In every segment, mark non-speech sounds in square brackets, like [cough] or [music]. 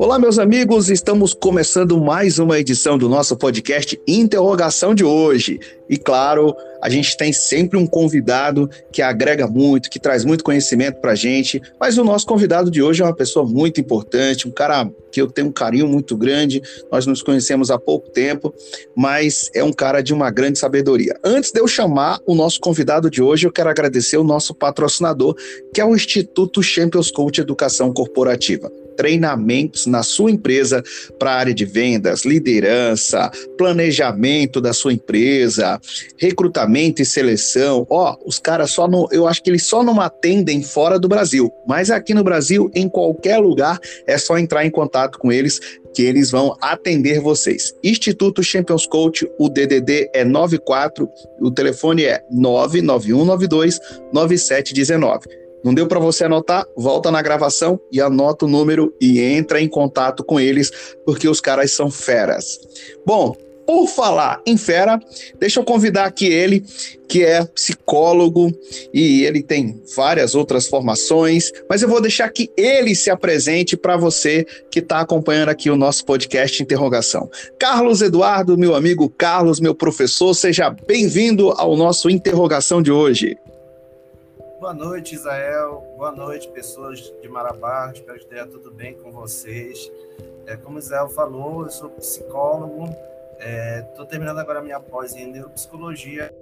Olá, meus amigos, estamos começando mais uma edição do nosso podcast Interrogação de hoje. E claro, a gente tem sempre um convidado que agrega muito, que traz muito conhecimento para a gente. Mas o nosso convidado de hoje é uma pessoa muito importante, um cara que eu tenho um carinho muito grande. Nós nos conhecemos há pouco tempo, mas é um cara de uma grande sabedoria. Antes de eu chamar o nosso convidado de hoje, eu quero agradecer o nosso patrocinador, que é o Instituto Champions Coach Educação Corporativa treinamentos na sua empresa para a área de vendas, liderança, planejamento da sua empresa, recrutamento e seleção. Ó, os caras só não, eu acho que eles só não atendem fora do Brasil, mas aqui no Brasil, em qualquer lugar, é só entrar em contato com eles que eles vão atender vocês. Instituto Champions Coach, o DDD é 94, o telefone é 99192 9719. Não deu para você anotar? Volta na gravação e anota o número e entra em contato com eles, porque os caras são feras. Bom, por falar em fera, deixa eu convidar aqui ele, que é psicólogo e ele tem várias outras formações, mas eu vou deixar que ele se apresente para você que está acompanhando aqui o nosso podcast Interrogação. Carlos Eduardo, meu amigo Carlos, meu professor, seja bem-vindo ao nosso Interrogação de hoje. Boa noite, Isael. Boa noite, pessoas de Marabá. Espero que esteja tudo bem com vocês. É, como o Isael falou, eu sou psicólogo. Estou é, terminando agora minha pós em neuropsicologia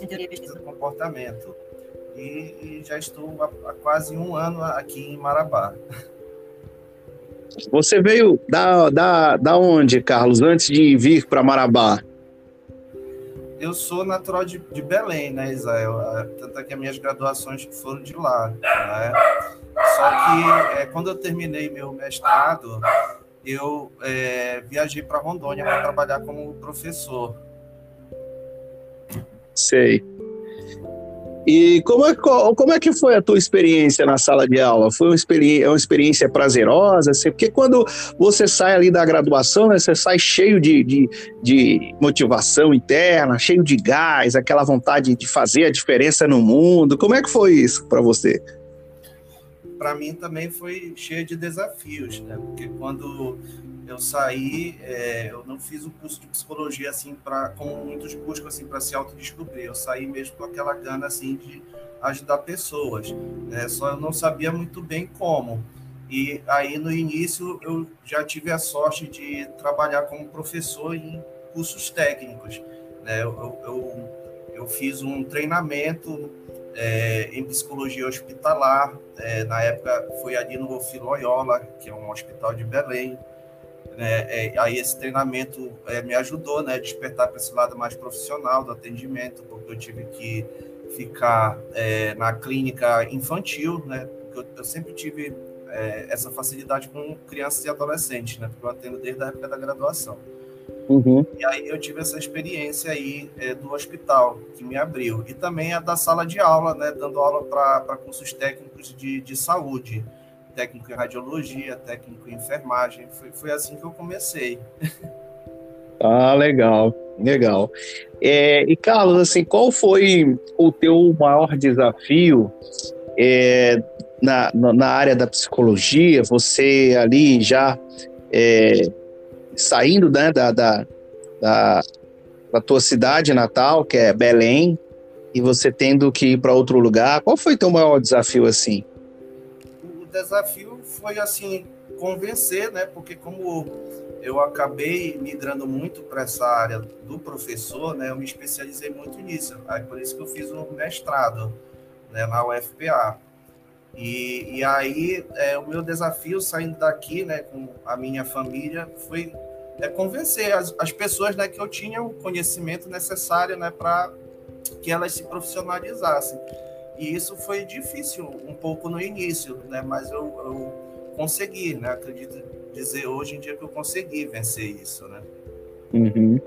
e do comportamento. E, e, já estou há, há quase um ano aqui em Marabá. Você veio da, da, da onde, Carlos, antes de vir para Marabá? Eu sou natural de, de Belém, né, Israel? É, tanto é que as minhas graduações foram de lá, né? Só que é, quando eu terminei meu mestrado, eu é, viajei para Rondônia para trabalhar como professor. Sei. E como é, como é que foi a tua experiência na sala de aula? Foi uma experiência, uma experiência prazerosa? Porque quando você sai ali da graduação, né, você sai cheio de, de, de motivação interna, cheio de gás, aquela vontade de fazer a diferença no mundo. Como é que foi isso para você? Para mim também foi cheio de desafios, né? Porque quando eu saí, é, eu não fiz o curso de psicologia assim para como muitos buscam assim para se autodescobrir. Eu saí mesmo com aquela gana assim de ajudar pessoas, né? Só eu não sabia muito bem como. E aí no início eu já tive a sorte de trabalhar como professor em cursos técnicos, né? Eu, eu, eu fiz um treinamento é, em psicologia hospitalar, é, na época foi ali no Filoiola, que é um hospital de Belém. É, é, aí esse treinamento é, me ajudou né, a despertar para esse lado mais profissional do atendimento, porque eu tive que ficar é, na clínica infantil, né, porque eu, eu sempre tive é, essa facilidade com crianças e adolescentes, né, porque eu atendo desde a época da graduação. Uhum. E aí eu tive essa experiência aí é, do hospital, que me abriu. E também a da sala de aula, né, dando aula para cursos técnicos de, de saúde técnico em radiologia, técnico em enfermagem. Foi, foi assim que eu comecei. Ah, legal, legal. É, e Carlos, assim, qual foi o teu maior desafio é, na, na área da psicologia? Você ali já é, saindo né, da, da, da, da tua cidade natal, que é Belém, e você tendo que ir para outro lugar, qual foi teu maior desafio assim? desafio foi assim convencer, né? Porque como eu acabei migrando muito para essa área do professor, né? Eu me especializei muito nisso. Aí por isso que eu fiz um mestrado, né? Na UFPA. E, e aí é, o meu desafio saindo daqui, né? Com a minha família foi é convencer as, as pessoas, né? Que eu tinha o conhecimento necessário, né? Para que elas se profissionalizassem. E isso foi difícil um pouco no início, né? Mas eu, eu consegui, né? Acredito dizer hoje em dia que eu consegui vencer isso, né? Uhum.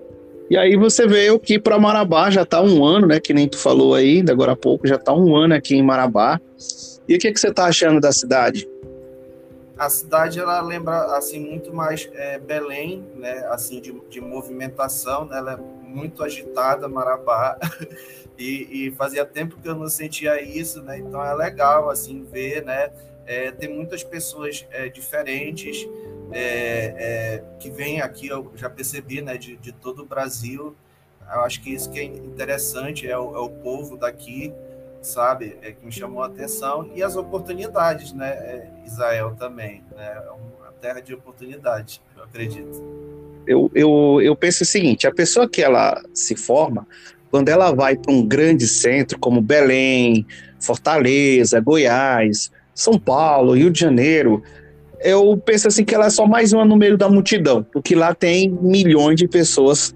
E aí você veio aqui para Marabá, já está um ano, né? Que nem tu falou aí, agora há pouco, já está um ano aqui em Marabá. E o que, que você está achando da cidade? A cidade ela lembra assim muito mais é, Belém, né? Assim de, de movimentação, né? Ela é muito agitada, Marabá. [laughs] E, e, fazia tempo que eu não sentia isso, né? Então é legal assim ver, né? é, tem muitas pessoas é, diferentes é, é, que vêm aqui, eu já percebi, né, de, de todo o Brasil. Eu acho que isso que é interessante é o, é o povo daqui, sabe, é que me chamou a atenção e as oportunidades, né, é, Israel também, né, é uma terra de oportunidades, eu acredito. Eu, eu, eu penso o seguinte, a pessoa que ela se forma, quando ela vai para um grande centro como Belém, Fortaleza, Goiás, São Paulo, Rio de Janeiro, eu penso assim que ela é só mais uma no meio da multidão, porque lá tem milhões de pessoas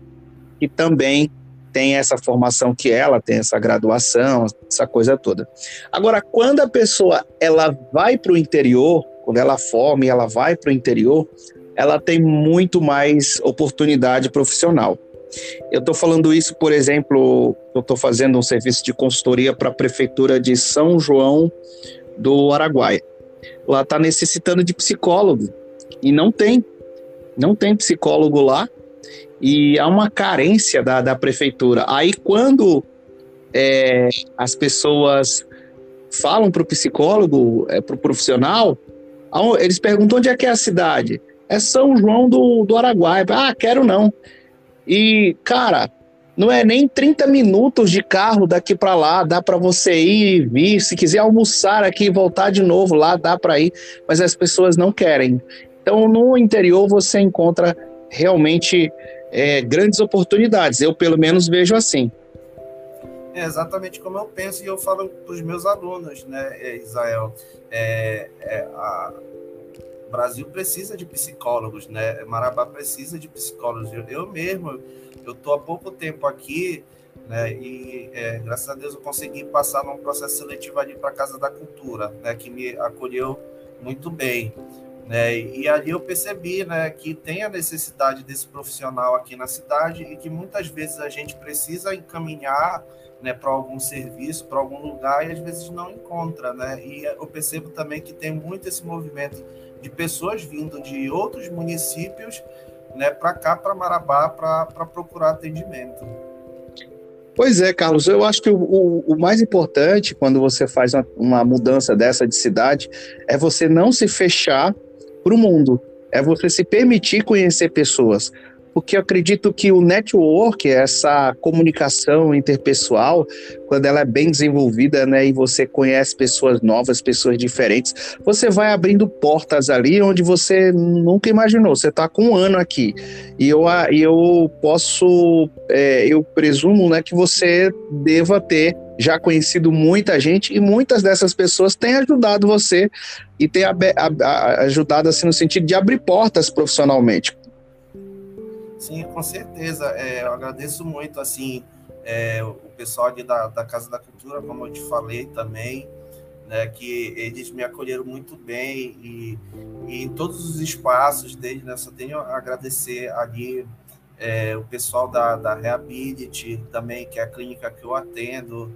que também têm essa formação que ela tem essa graduação, essa coisa toda. Agora, quando a pessoa ela vai para o interior, quando ela forma e ela vai para o interior, ela tem muito mais oportunidade profissional. Eu estou falando isso, por exemplo, eu estou fazendo um serviço de consultoria para a prefeitura de São João do Araguaia. Lá está necessitando de psicólogo e não tem, não tem psicólogo lá e há uma carência da, da prefeitura. Aí quando é, as pessoas falam para o psicólogo, é, para o profissional, eles perguntam onde é que é a cidade. É São João do, do Araguaia. Ah, quero não. E, cara, não é nem 30 minutos de carro daqui para lá, dá para você ir e vir. Se quiser almoçar aqui e voltar de novo lá, dá para ir, mas as pessoas não querem. Então, no interior, você encontra realmente é, grandes oportunidades. Eu, pelo menos, vejo assim. É exatamente como eu penso e eu falo para os meus alunos, né, é, Israel? É, é, a, o Brasil precisa de psicólogos, né? Marabá precisa de psicólogos. Eu, eu mesmo eu estou há pouco tempo aqui, né, e é, graças a Deus eu consegui passar num processo seletivo ali para a Casa da Cultura, né, que me acolheu muito bem. Né, e ali eu percebi né, que tem a necessidade desse profissional aqui na cidade e que muitas vezes a gente precisa encaminhar né, para algum serviço, para algum lugar, e às vezes não encontra. Né? E eu percebo também que tem muito esse movimento de pessoas vindo de outros municípios né, para cá, para Marabá, para procurar atendimento. Pois é, Carlos, eu acho que o, o, o mais importante quando você faz uma, uma, mudança dessa de cidade é você não se fechar para o mundo, é você se permitir conhecer pessoas. Porque eu acredito que o network, essa comunicação interpessoal, quando ela é bem desenvolvida, né, e você conhece pessoas novas, pessoas diferentes, você vai abrindo portas ali onde você nunca imaginou. Você está com um ano aqui. E eu, eu posso, é, eu presumo, né, que você deva ter já conhecido muita gente e muitas dessas pessoas têm ajudado você e têm ajudado assim no sentido de abrir portas profissionalmente. Sim, com certeza. É, eu agradeço muito, assim, é, o pessoal da, da Casa da Cultura, como eu te falei também, né, que eles me acolheram muito bem e, e em todos os espaços deles, né, só tenho a agradecer ali é, o pessoal da, da Reability também, que é a clínica que eu atendo,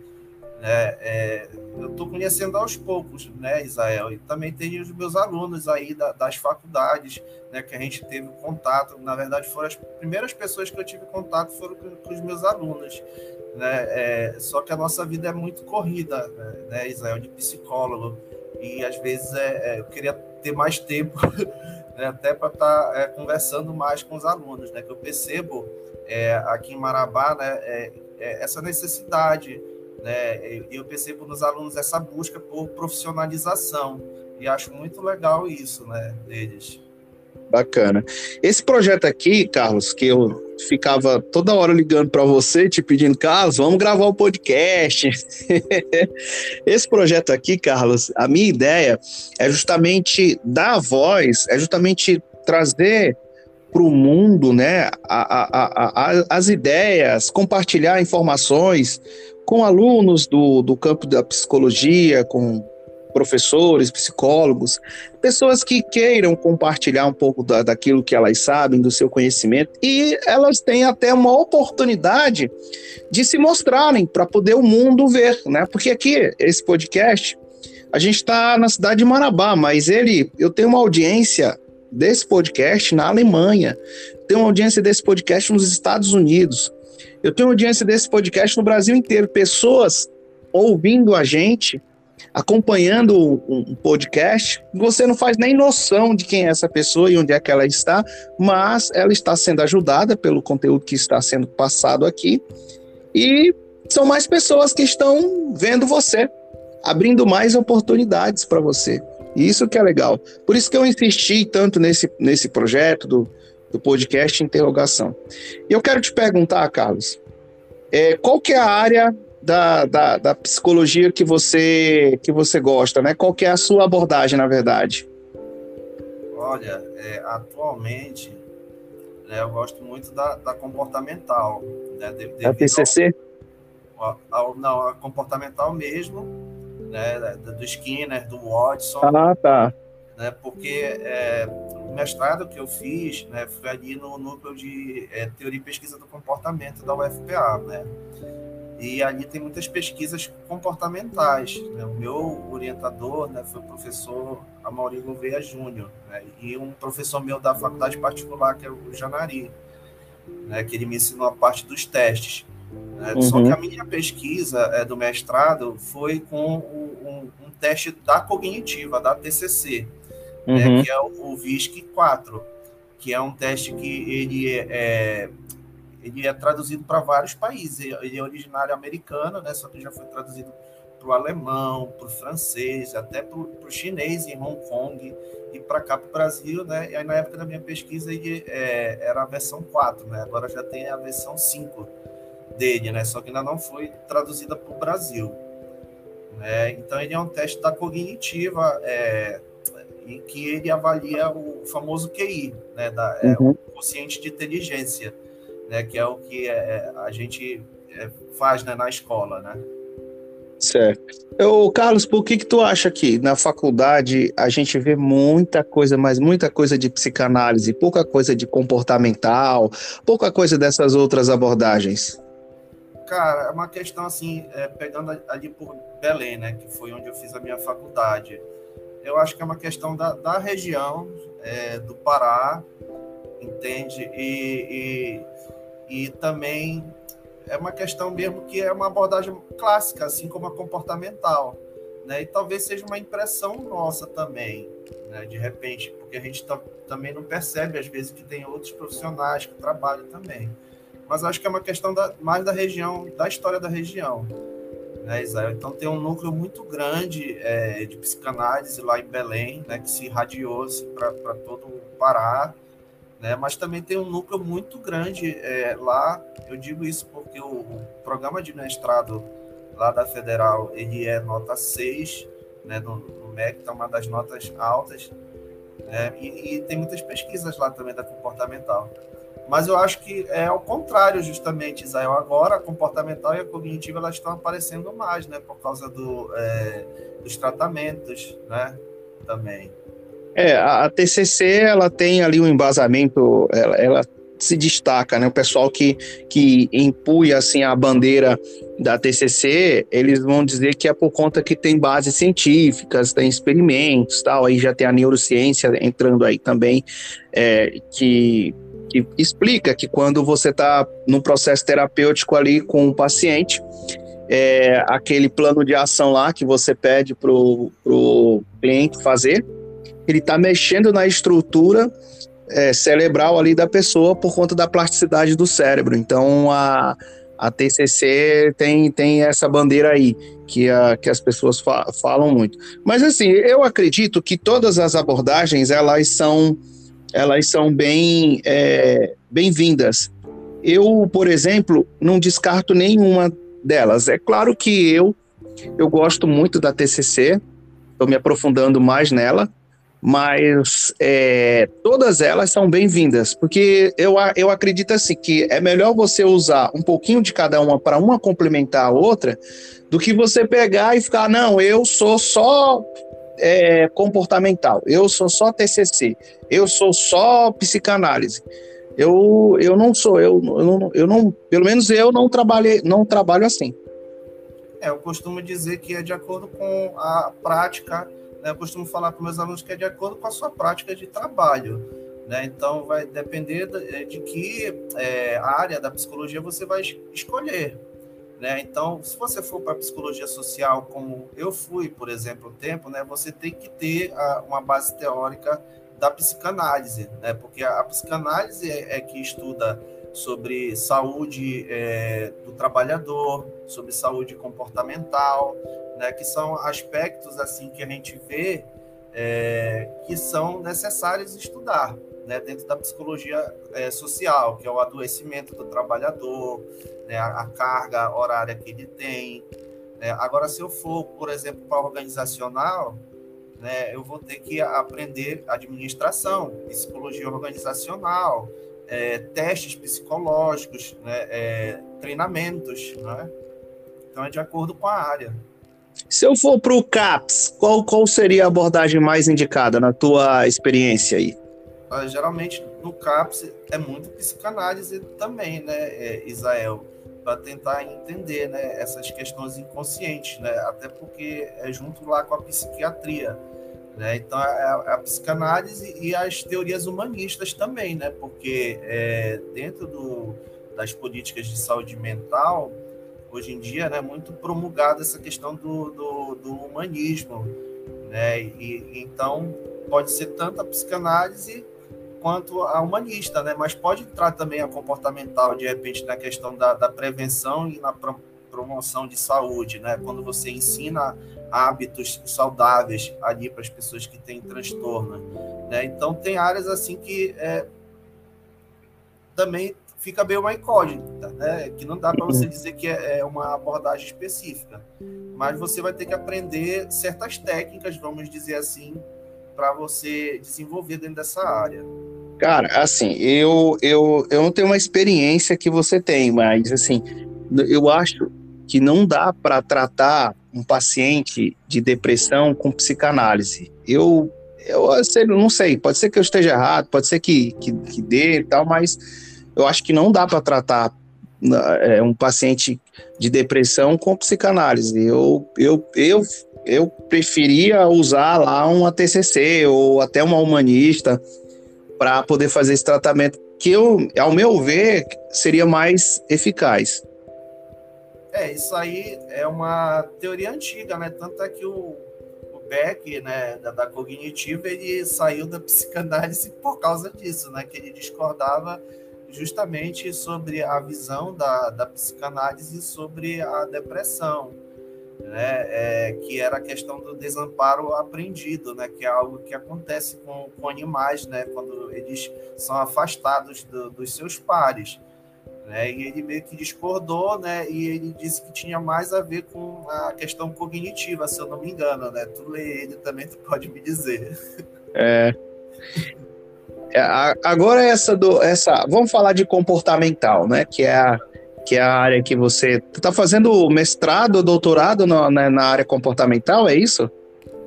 né? É, eu estou conhecendo aos poucos, né, Israel? E também tem os meus alunos aí da, das faculdades, né, que a gente teve contato. Na verdade, foram as primeiras pessoas que eu tive contato foram com, com os meus alunos, né? É, só que a nossa vida é muito corrida, né, Israel, de psicólogo. E às vezes é, é eu queria ter mais tempo, [laughs] né, até para estar tá, é, conversando mais com os alunos, né? Que eu percebo é, aqui em Marabá, né, é, essa necessidade né? Eu percebo nos alunos essa busca por profissionalização e acho muito legal isso, né, deles. Bacana. Esse projeto aqui, Carlos, que eu ficava toda hora ligando para você, te pedindo, Carlos, vamos gravar o um podcast. [laughs] Esse projeto aqui, Carlos, a minha ideia é justamente dar voz, é justamente trazer para o mundo, né, a, a, a, as ideias, compartilhar informações, com alunos do, do campo da psicologia, com professores, psicólogos, pessoas que queiram compartilhar um pouco da, daquilo que elas sabem, do seu conhecimento, e elas têm até uma oportunidade de se mostrarem para poder o mundo ver, né? Porque aqui, esse podcast, a gente está na cidade de Marabá, mas ele, eu tenho uma audiência desse podcast na Alemanha, tenho uma audiência desse podcast nos Estados Unidos, eu tenho audiência desse podcast no Brasil inteiro, pessoas ouvindo a gente acompanhando um podcast, você não faz nem noção de quem é essa pessoa e onde é que ela está, mas ela está sendo ajudada pelo conteúdo que está sendo passado aqui. E são mais pessoas que estão vendo você, abrindo mais oportunidades para você. E isso que é legal. Por isso que eu insisti tanto nesse, nesse projeto do, do podcast Interrogação. E eu quero te perguntar, Carlos, é, qual que é a área da, da, da, psicologia que você que você gosta, né? Qual que é a sua abordagem, na verdade? Olha, é, atualmente né, eu gosto muito da, da comportamental. Né, de, a TCC? Ao, ao, não, a comportamental mesmo, né, do Skinner, do Watson. Ah, tá. Né, porque é, o mestrado que eu fiz né, foi ali no núcleo de é, teoria e pesquisa do comportamento da UFPA, né? E ali tem muitas pesquisas comportamentais. Né? O meu orientador né, foi o professor Amaury Gouveia Júnior, né? e um professor meu da faculdade particular, que é o Janari, né? que ele me ensinou a parte dos testes. Né? Uhum. Só que a minha pesquisa é, do mestrado foi com um, um, teste da cognitiva, da TCC, né? uhum. né? que é o, o VISC 4, que é um teste que ele é, é ele é traduzido para vários países. Ele é originário americano, né? Só que já foi traduzido para o alemão, para o francês, até para o chinês em Hong Kong e para cá para o Brasil, né? E aí na época da minha pesquisa ele é, era a versão 4, né? Agora já tem a versão 5 dele, né? Só que ainda não foi traduzida para o Brasil. Né? Então ele é um teste da cognitiva é, em que ele avalia o famoso QI, né? Da, é, uhum. o consciente de inteligência né, que é o que é, a gente é, faz né, na escola, né? Certo. Eu, Carlos, por que que tu acha que na faculdade a gente vê muita coisa, mas muita coisa de psicanálise, pouca coisa de comportamental, pouca coisa dessas outras abordagens? Cara, é uma questão assim, é, pegando ali por Belém, né, que foi onde eu fiz a minha faculdade. Eu acho que é uma questão da, da região é, do Pará, entende? E, e e também é uma questão mesmo que é uma abordagem clássica, assim como a comportamental. Né? E talvez seja uma impressão nossa também, né? de repente, porque a gente também não percebe, às vezes, que tem outros profissionais que trabalham também. Mas acho que é uma questão da, mais da região, da história da região. Né? Então tem um núcleo muito grande é, de psicanálise lá em Belém, né, que se irradiou assim, para todo o Pará, né? Mas também tem um núcleo muito grande é, lá. Eu digo isso porque o, o, programa de mestrado lá da Federal ele é nota 6, né, no, no MEC, então é uma das notas altas. Né? E, e, tem muitas pesquisas lá também da comportamental. Mas eu acho que é ao contrário, justamente, Israel. Agora, a comportamental e a cognitiva elas estão aparecendo mais, né? Por causa do, é, dos tratamentos, né? Também. É, a TCC ela tem ali um embasamento, ela, ela se destaca, né? O pessoal que, que empunha assim a bandeira da TCC, eles vão dizer que é por conta que tem bases científicas, tem experimentos, tal. Aí já tem a neurociência entrando aí também, é, que, que explica que quando você está num processo terapêutico ali com o um paciente, é, aquele plano de ação lá que você pede para o cliente fazer, ele está mexendo na estrutura é, cerebral ali da pessoa por conta da plasticidade do cérebro. Então a, a TCC tem, tem essa bandeira aí que, a, que as pessoas fa falam muito. Mas assim, eu acredito que todas as abordagens elas são elas são bem é, bem-vindas. Eu, por exemplo, não descarto nenhuma delas. É claro que eu eu gosto muito da TCC, estou me aprofundando mais nela, mas é, todas elas são bem-vindas, porque eu, eu acredito assim que é melhor você usar um pouquinho de cada uma para uma complementar a outra, do que você pegar e ficar, não, eu sou só é, comportamental, eu sou só TCC, eu sou só psicanálise. Eu, eu não sou, eu, eu, não, eu não, pelo menos eu não trabalhei, não trabalho assim. É, eu costumo dizer que é de acordo com a prática eu costumo falar para meus alunos que é de acordo com a sua prática de trabalho. Né? Então, vai depender de, de que é, área da psicologia você vai escolher. Né? Então, se você for para psicologia social, como eu fui, por exemplo, um tempo, né, você tem que ter a, uma base teórica da psicanálise, né? porque a, a psicanálise é, é, que estuda sobre saúde é, do trabalhador, sobre saúde comportamental, né? que são aspectos assim que a gente vê é, que são necessários estudar né? dentro da psicologia é, social, que é o adoecimento do trabalhador, né, a, carga horária que ele tem. Né? Agora, se eu for, por exemplo, para organizacional, né, eu vou ter que aprender administração, psicologia organizacional, é, testes psicológicos, né, é, treinamentos, né? Então é de acordo com a área. Se eu for para o CAPS, qual, qual seria a abordagem mais indicada na tua experiência aí? Ah, geralmente no CAPS é muito psicanálise também, né, é, Isael? para tentar entender né, essas questões inconscientes, né? até porque é junto lá com a psiquiatria. Né? Então, a, é a, psicanálise e as teorias humanistas também, né? porque é, dentro do, das políticas de saúde mental, hoje em dia, é né, muito promulgada essa questão do, do, do humanismo. Né? E, então, pode ser tanto a psicanálise quanto a humanista, né? Mas pode entrar também a comportamental, de repente, na questão da, da prevenção e na pro, promoção de saúde, né? Quando você ensina hábitos saudáveis ali para as pessoas que têm transtorno, né? Então tem áreas assim que é, também fica bem uma incógnita, né? Que não dá para você dizer que é, é uma abordagem específica, mas você vai ter que aprender certas técnicas, vamos dizer assim, para você desenvolver dentro dessa área? Cara, assim, eu, eu, eu não tenho uma experiência que você tem, mas assim, eu acho que não dá para tratar um paciente de depressão com psicanálise. Eu, eu não sei, pode ser que eu esteja errado, pode ser que, que, que dê e tal, mas eu acho que não dá para tratar é, um paciente de depressão com psicanálise. Eu, eu, eu eu preferia usar lá uma TCC ou até uma humanista para poder fazer esse tratamento que eu, ao meu ver, seria mais eficaz. É, isso aí é uma teoria antiga, né? Tanto é que o, o Beck, né, da, da cognitiva, ele saiu da psicanálise por causa disso, né? Que ele discordava justamente sobre a visão da, da psicanálise sobre a depressão né, é, que era a questão do desamparo aprendido, né, que é algo que acontece com, com animais, né, quando eles são afastados do, dos seus pares. Né, e ele meio que discordou, né, e ele disse que tinha mais a ver com a questão cognitiva, se eu não me engano, né? Tu lê ele também, tu pode me dizer. É. é agora essa do essa, vamos falar de comportamental, né, que é a que é a área que você está fazendo mestrado, doutorado na, na, na, área comportamental, é isso?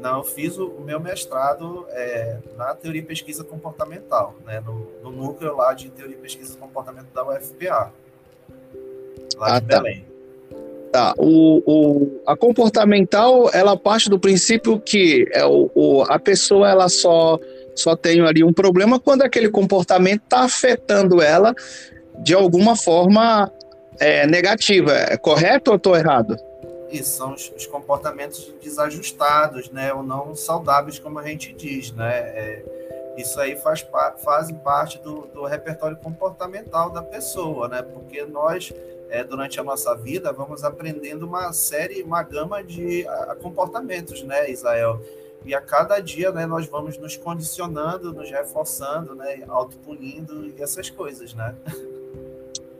Não, fiz o, o meu mestrado é, na teoria e pesquisa comportamental, né, no, no, núcleo lá de teoria e pesquisa comportamental da UFPA, lá ah, de tá. Belém. Tá, o, o, a comportamental, ela parte do princípio que é o, o, a pessoa ela só, só tem ali um problema quando aquele comportamento está afetando ela de alguma forma é, negativa. É correto ou estou errado? Isso, são os, os, comportamentos desajustados, né, ou não saudáveis, como a gente diz, né? É, isso aí faz, faz parte do, do, repertório comportamental da pessoa, né? Porque nós, é, durante a nossa vida, vamos aprendendo uma série, uma gama de a, comportamentos, né, Israel? E a cada dia, né, nós vamos nos condicionando, nos reforçando, né, autopunindo e essas coisas, né? [laughs]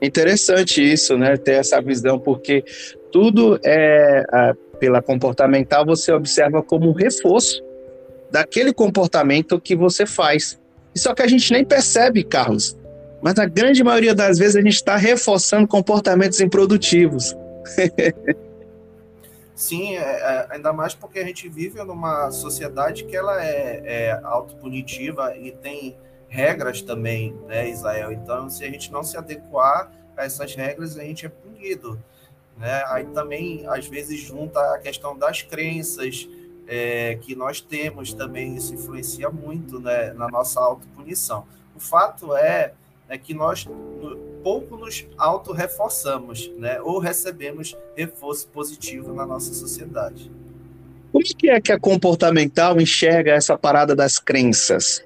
Interessante isso, né? Ter essa visão, porque tudo é, pela comportamental, você observa como um reforço daquele comportamento que você faz. Só que a gente nem percebe, Carlos. Mas na grande maioria das vezes a gente está reforçando comportamentos improdutivos. [laughs] Sim, é, é, ainda mais porque a gente vive numa sociedade que ela é, é autopunitiva e tem regras também, né, Israel? Então, se a gente não se adequar a essas regras, a gente é punido. Né? Aí também, às vezes, junta a questão das crenças é, que nós temos também, isso influencia muito né, na nossa autopunição. O fato é, é que nós, pouco nos auto-reforçamos, né? Ou recebemos reforço positivo na nossa sociedade. Como é que é que a comportamental enxerga essa parada das crenças?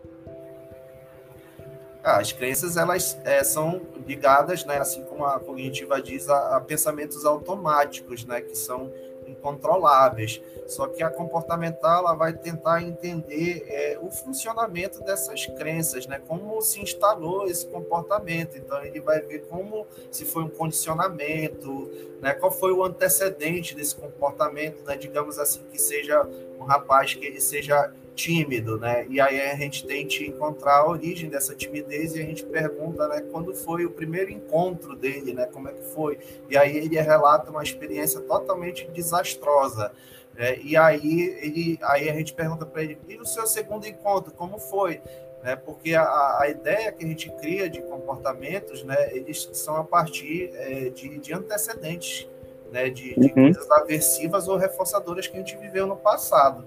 As crenças elas é, são ligadas, né, assim como a cognitiva diz, a, a pensamentos automáticos, né, que são incontroláveis. Só que a comportamental ela vai tentar entender é, o funcionamento dessas crenças, né? Como se instalou esse comportamento. Então ele vai ver como se foi um condicionamento, né? Qual foi o antecedente desse comportamento, né? Digamos assim que seja um rapaz que ele seja tímido, né? E aí a gente tenta encontrar a origem dessa timidez e a gente pergunta, né, quando foi o primeiro encontro dele, né? Como é que foi? E aí ele relata uma experiência totalmente desastrosa. Né? E aí ele, aí a gente pergunta para ele: e o seu segundo encontro, como foi? Né? Porque a, a ideia que a gente cria de comportamentos, né, eles são a partir é, de, de antecedentes, né, de, de uhum. coisas aversivas ou reforçadoras que a gente viveu no passado.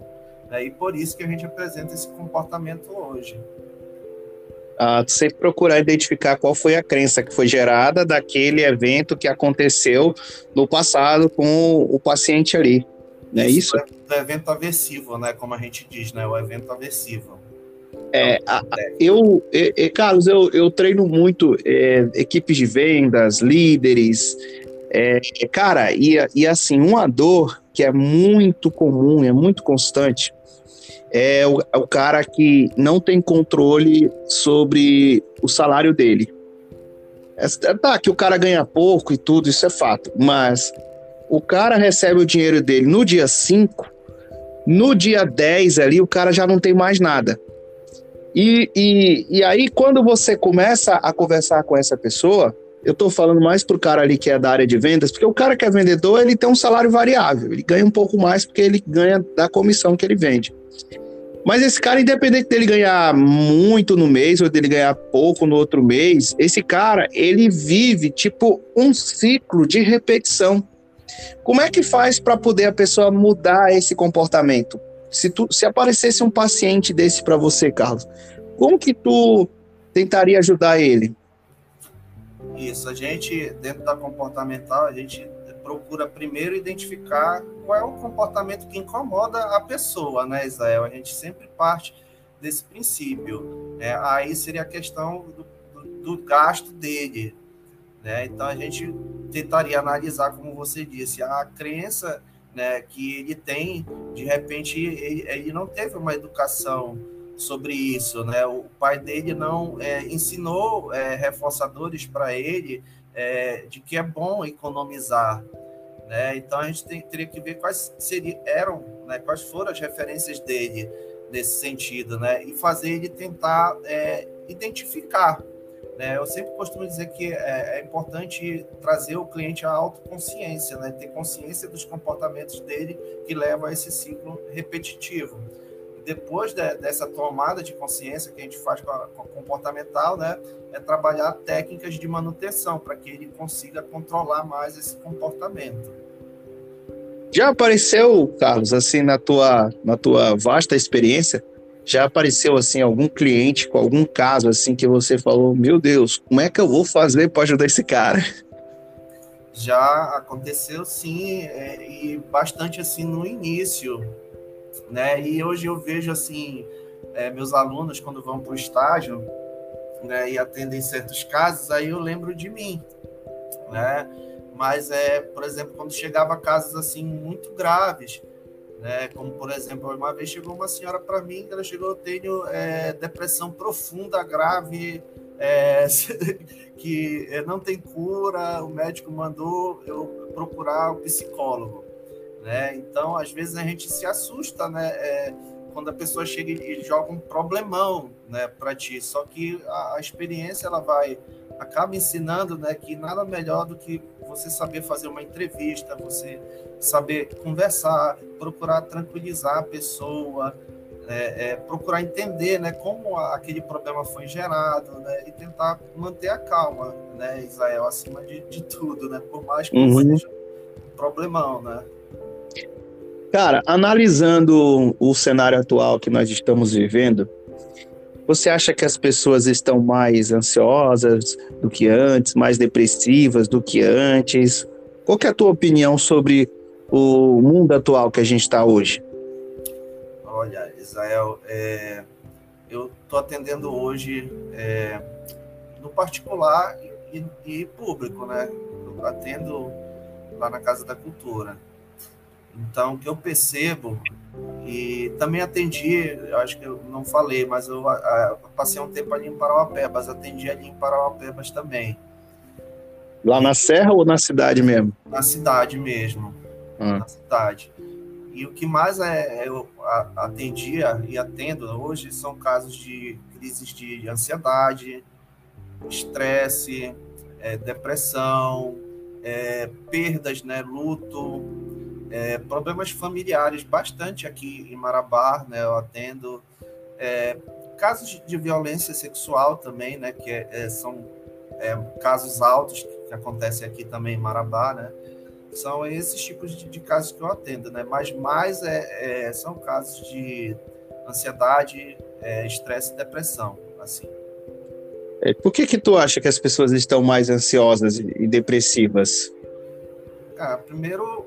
Né? E por isso que a gente apresenta esse comportamento hoje. Ah, sempre procurar identificar qual foi a crença que foi gerada daquele evento que aconteceu no passado com o paciente ali. Não é isso? Do evento aversivo, né? Como a gente diz, né? O evento aversivo. É, a, eu, eu, Carlos, eu, eu treino muito é, equipes de vendas, líderes. É, cara, e, e assim, uma dor que é muito comum, é muito constante, é o, é o cara que não tem controle sobre o salário dele. É, tá, que o cara ganha pouco e tudo, isso é fato, mas o cara recebe o dinheiro dele no dia 5, no dia 10 ali, o cara já não tem mais nada. E, e, e aí, quando você começa a conversar com essa pessoa, eu estou falando mais pro cara ali que é da área de vendas, porque o cara que é vendedor, ele tem um salário variável, ele ganha um pouco mais porque ele ganha da comissão que ele vende. Mas esse cara, independente dele ganhar muito no mês ou dele ganhar pouco no outro mês, esse cara, ele vive tipo um ciclo de repetição. Como é que faz para poder a pessoa mudar esse comportamento? Se, tu, se aparecesse um paciente desse para você, Carlos, como que tu tentaria ajudar ele? Isso, a gente, dentro da comportamental, a gente procura primeiro identificar qual é o comportamento que incomoda a pessoa, né, Israel? A gente sempre parte desse princípio. Né? Aí seria a questão do, do, gasto dele. Né? Então, a gente tentaria analisar, como você disse, a crença né, que ele tem, de repente, ele, ele não teve uma educação sobre isso, né? O pai dele não é, ensinou é, reforçadores para ele é, de que é bom economizar, né? Então a gente tem, teria que ver quais eram, né, quais foram as referências dele nesse sentido, né? E fazer ele tentar é, identificar né? Eu sempre costumo dizer que é, é, importante trazer o cliente à autoconsciência, né? ter consciência dos comportamentos dele que leva a esse ciclo repetitivo. Depois de, dessa tomada de consciência que a gente faz com a, com a comportamental, né? é trabalhar técnicas de manutenção para que ele consiga controlar mais esse comportamento. Já apareceu, Carlos, assim, na tua, na tua vasta experiência, já apareceu assim algum cliente com algum caso assim que você falou, meu Deus, como é que eu vou fazer para ajudar esse cara? Já aconteceu sim, é, e bastante assim no início, né? E hoje eu vejo assim é, meus alunos quando vão para o estágio, né, e atendem certos casos, aí eu lembro de mim, né? Mas é, por exemplo, quando chegava casos assim muito graves, né? Como, por exemplo, uma vez chegou uma senhora para mim, ela chegou, eu tenho é, depressão profunda, grave, é, [laughs] que não tem cura, o médico mandou eu procurar o psicólogo. Né? Então, às vezes a gente se assusta, né? É, quando a pessoa chega e joga um problemão, né, para ti. Só que a, a, experiência ela vai acaba ensinando, né, que nada melhor do que você saber fazer uma entrevista, você saber conversar, procurar tranquilizar a pessoa, é, é, procurar entender, né, como aquele problema foi gerado, né, e tentar manter a calma, né, Israel, acima de, de tudo, né, por mais que uhum. seja um problemão, né. Cara, analisando o cenário atual que nós estamos vivendo, Você acha que as pessoas estão mais ansiosas do que antes, mais depressivas do que antes? Qual é a tua opinião sobre o mundo atual que a gente está hoje? Olha, Israel, é, eu estou atendendo hoje é, no particular e, e, público, né? Eu atendo lá na Casa da Cultura. Então, o que eu percebo, e também atendi, acho que eu não falei, mas eu, eu passei um tempo ali em Parauapebas, atendi ali em Parauapebas também. Lá na Serra ou na cidade mesmo? Na cidade mesmo, ah. na cidade. E o que mais é, é, eu atendia e atendo hoje são casos de crises de ansiedade, estresse, é, depressão, é, perdas, né, luto, é, problemas familiares bastante aqui em Marabá, né, eu atendo é, casos de, violência sexual também, né, que é, é, são é, casos altos que, acontecem aqui também em Marabá, né, são esses tipos de, de casos que eu atendo, né, mas mais é, são casos de ansiedade, estresse e depressão, assim. Por que que tu acha que as pessoas estão mais ansiosas e depressivas? Ah, primeiro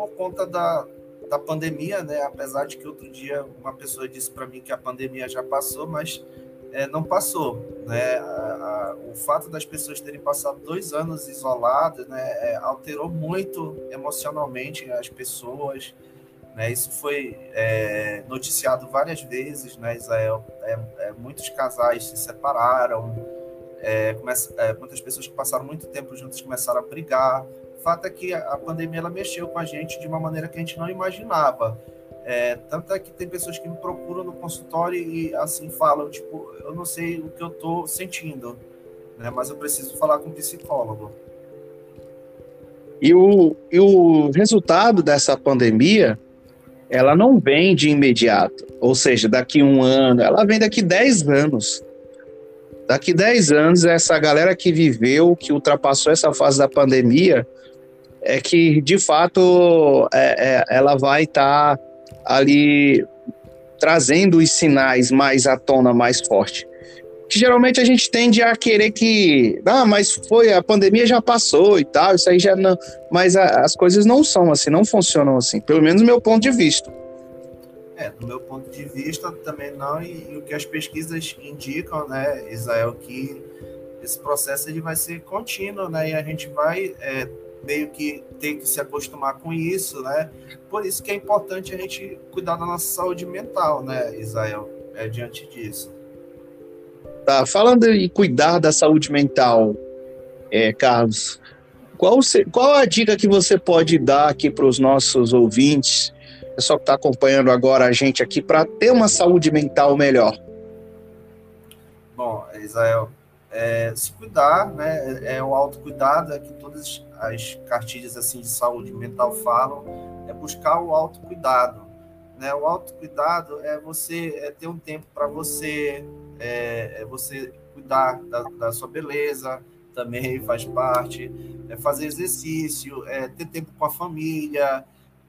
por conta da, da pandemia, né? Apesar de que outro dia uma pessoa disse para mim que a pandemia já passou, mas é, não passou, né? A, a, o fato das pessoas terem passado dois anos isoladas, né, é, alterou muito emocionalmente as pessoas, né? Isso foi é, noticiado várias vezes, né, Israel? É, é, muitos casais se separaram, é, começa, muitas pessoas que passaram muito tempo juntas começaram a brigar, fato é que a pandemia ela mexeu com a gente de uma maneira que a gente não imaginava. É, tanto é que tem pessoas que me procuram no consultório e assim falam, tipo, eu não sei o que eu estou sentindo, né, mas eu preciso falar com um psicólogo. E o, e o resultado dessa pandemia, ela não vem de imediato, ou seja, daqui um ano, ela vem daqui 10 anos. Daqui 10 anos, essa galera que viveu, que ultrapassou essa fase da pandemia, é que de fato é, é, ela vai estar tá ali trazendo os sinais mais à tona, mais forte. Que geralmente a gente tende a querer que, ah, mas foi a pandemia já passou e tal, isso aí já não, mas a, as coisas não são assim, não funcionam assim, pelo menos do meu ponto de vista. É, do meu ponto de vista também não, e, e o que as pesquisas indicam, né, Israel, que esse processo ele vai ser contínuo, né, e a gente vai é, meio que tem que se acostumar com isso, né? Por isso que é importante a gente cuidar da nossa saúde mental, né, Israel? É diante disso. Tá, falando em cuidar da saúde mental, é, Carlos, qual, qual a dica que você pode dar aqui para os nossos ouvintes, pessoal que está acompanhando agora a gente aqui, para ter uma saúde mental melhor? Bom, Israel, é, se cuidar, né? É, é o autocuidado, é que todas as cartilhas assim de saúde mental falam, é buscar o autocuidado. Né? O autocuidado é você é ter um tempo para você, é, é, você cuidar da, da, sua beleza, também [laughs] faz parte, é fazer exercício, é ter tempo com a família,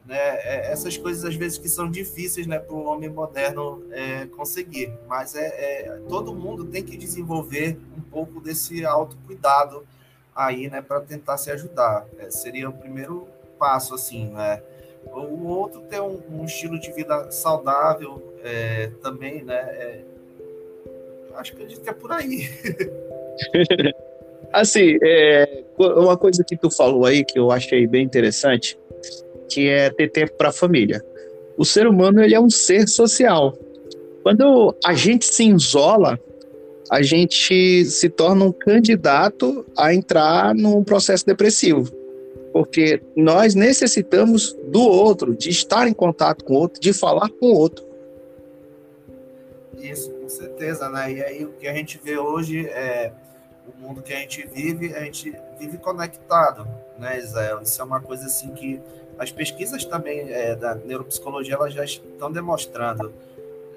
né? É, essas coisas às vezes que são difíceis né, para o homem moderno é, conseguir, mas é, é, todo mundo tem que desenvolver um pouco desse autocuidado aí, né, para tentar se ajudar. É, seria o primeiro passo, assim, né? O outro ter um, um estilo de vida saudável é, também, né? É, acho que a gente é por aí. [laughs] assim, é, uma coisa que tu falou aí que eu achei bem interessante, que é ter tempo para a família. O ser humano ele é um ser social. Quando a gente se isola, a gente se torna um candidato a entrar num processo depressivo. Porque nós necessitamos do outro, de estar em contato com o outro, de falar com o outro. Isso, com certeza, né? E aí o que a gente vê hoje é o mundo que a gente vive, a gente vive conectado, né, Israel? Isso é uma coisa assim que as pesquisas também é, da neuropsicologia elas já estão demonstrando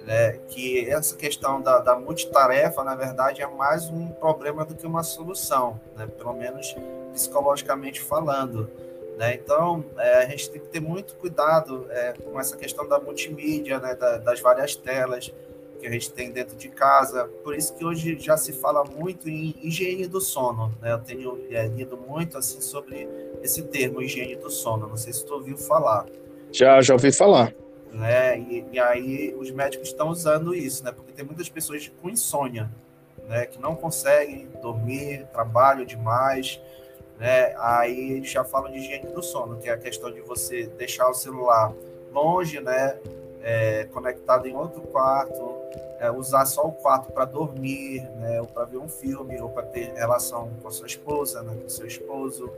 né, que essa questão da, da, multitarefa, na verdade, é mais um problema do que uma solução, né, pelo menos psicologicamente falando. Né? Então, é, a gente tem que ter muito cuidado é, com essa questão da multimídia, né, da, das várias telas, que a gente tem dentro de casa. Por isso que hoje já se fala muito em higiene do sono. Né? Eu tenho é, lido muito assim sobre esse termo, higiene do sono. Não sei se tu ouviu falar. Já, já ouvi falar. Né? E, e aí os médicos estão usando isso, né? Porque tem muitas pessoas com insônia, né? Que não conseguem dormir, trabalham demais, né? Aí eles já falam de higiene do sono, que é a questão de você deixar o celular longe, né? É, conectado em outro quarto, é, usar só o quarto para dormir, né? Ou para ver um filme, ou para ter relação com a sua esposa, né? Com seu esposo.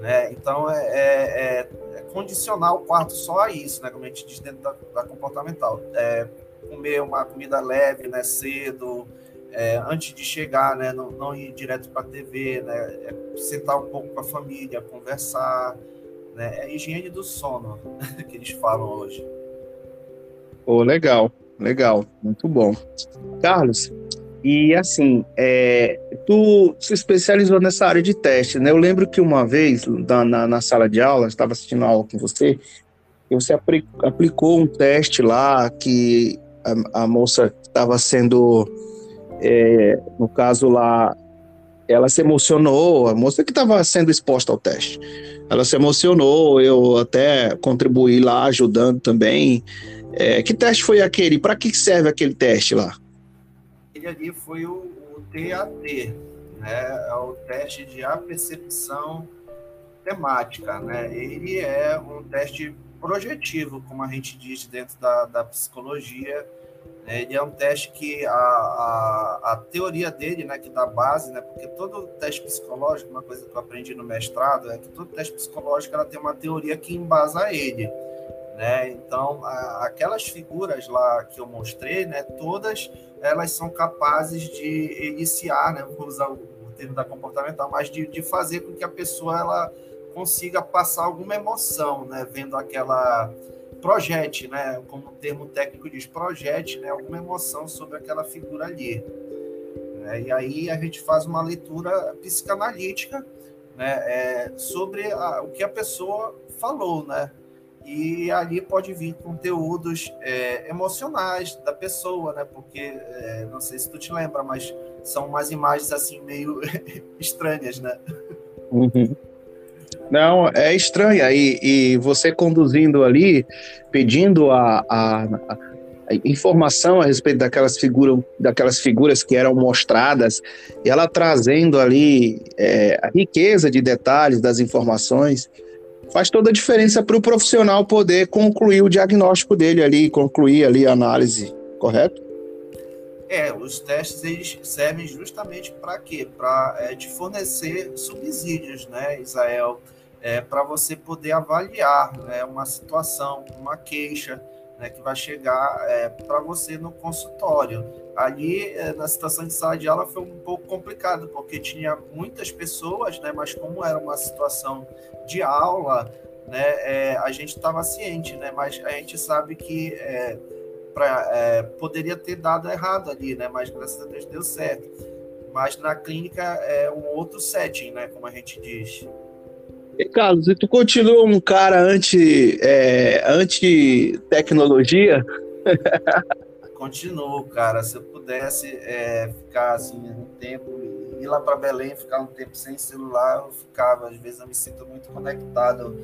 Né? Então, é, é, é, é, condicionar o quarto só a isso, né? como a gente diz dentro da, da comportamental. É, comer uma comida leve, né? cedo, é, antes de chegar, né? não, não ir direto para a TV, né? É sentar um pouco com a família, conversar. Né? É higiene do sono [laughs] que eles falam hoje. Oh, legal, legal, muito bom. Carlos, e assim, é, tu se especializou nessa área de teste, né? Eu lembro que uma vez, na, na, na sala de aula, estava assistindo a aula com você, e você aplicou um teste lá que a, a moça estava sendo, é, no caso lá, ela se emocionou, a moça que estava sendo exposta ao teste. Ela se emocionou, eu até contribuí lá ajudando também. É, que teste foi aquele? Para que serve aquele teste lá? Ele ali foi o, o TAT, né? É o teste de apercepção temática, né? Ele é um teste projetivo, como a gente diz dentro da, da psicologia. Né? Ele é um teste que a, a, a, teoria dele, né, que dá base, né, porque todo teste psicológico, uma coisa que eu aprendi no mestrado, é que todo teste psicológico ela tem uma teoria que embasa ele. Né? Então, a, aquelas figuras lá que eu mostrei, né, todas elas são capazes de iniciar, né, vou usar o, termo da comportamental, mas de, de fazer com que a pessoa ela consiga passar alguma emoção, né, vendo aquela projete, né, como o termo técnico diz, projete, né, alguma emoção sobre aquela figura ali. Né? E aí a gente faz uma leitura psicanalítica, né, é, sobre a, o que a pessoa falou, né, e ali pode vir conteúdos é, emocionais da pessoa, né? Porque é, não sei se tu te lembra, mas são umas imagens assim meio [laughs] estranhas, né? Uhum. Não, é estranha. E, e, você conduzindo ali, pedindo a, a, a, informação a respeito daquelas, daquelas figuras que eram mostradas, e ela trazendo ali é, a riqueza de detalhes das informações faz toda a diferença para o profissional poder concluir o diagnóstico dele ali, concluir ali a análise, correto? É, os testes eles servem justamente para quê? Para é, te fornecer subsídios, né, Israel? É, para você poder avaliar né, uma situação, uma queixa, né, que vai chegar é, para você no consultório. Ali, é, na situação de sala de aula, foi um pouco complicado, porque tinha muitas pessoas, né, mas como era uma situação de aula, né, é, a gente estava ciente, né, mas a gente sabe que é, pra, é, poderia ter dado errado ali, né, mas graças a Deus deu certo. Mas na clínica é um outro setting, né, como a gente diz. Carlos, e tu continua um cara anti, é, anti tecnologia? [laughs] Continuo, cara. Se eu pudesse é, ficar assim um tempo, ir lá para Belém, ficar um tempo sem celular, eu ficava. Às vezes eu me sinto muito conectado.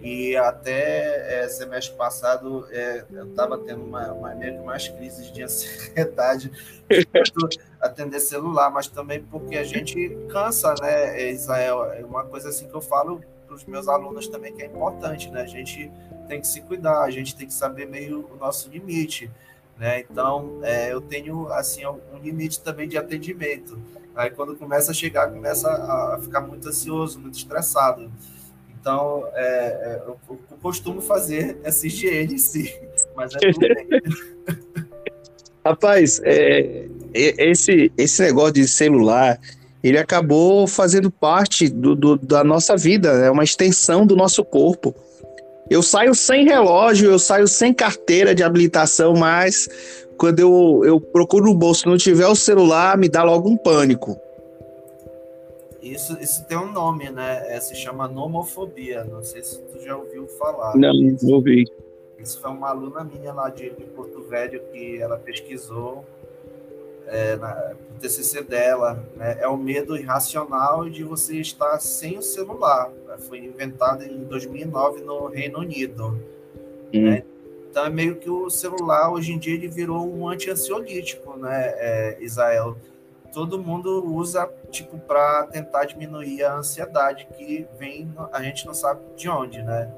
E até é, semestre passado é, eu estava tendo uma, uma, meio mais crises de [laughs] ansiedade atender celular, mas também porque a gente cansa, né, Israel? É uma coisa assim que eu falo para os meus alunos também que é importante, né? A gente tem que se cuidar, a gente tem que saber meio o nosso limite, né? Então, é, eu tenho, assim, um limite também de atendimento. Aí, quando começa a chegar, começa a ficar muito ansioso, muito estressado. Então, é, é, eu, eu, costumo fazer essa higiene, sim, mas é tudo bem. [laughs] [laughs] Rapaz, é, esse, esse negócio de celular, ele acabou fazendo parte do, do, da nossa vida, é uma extensão do nosso corpo. Eu saio sem relógio, eu saio sem carteira de habilitação, mas quando eu, eu procuro no bolso não tiver o celular, me dá logo um pânico. Isso, isso tem um nome, né? É, se chama nomofobia. Não sei se tu já ouviu falar. Não, não ouvi. Isso foi uma aluna minha lá de, de Porto Velho que ela pesquisou é, na, no TCC dela. Né? É o medo irracional de você estar sem o celular. Foi inventado em 2009 no Reino Unido. Hum. Né? Então é meio que o celular hoje em dia ele virou um anti-ansiolítico, né, é, Israel? Todo mundo usa tipo para tentar diminuir a ansiedade que vem, a gente não sabe de onde, né?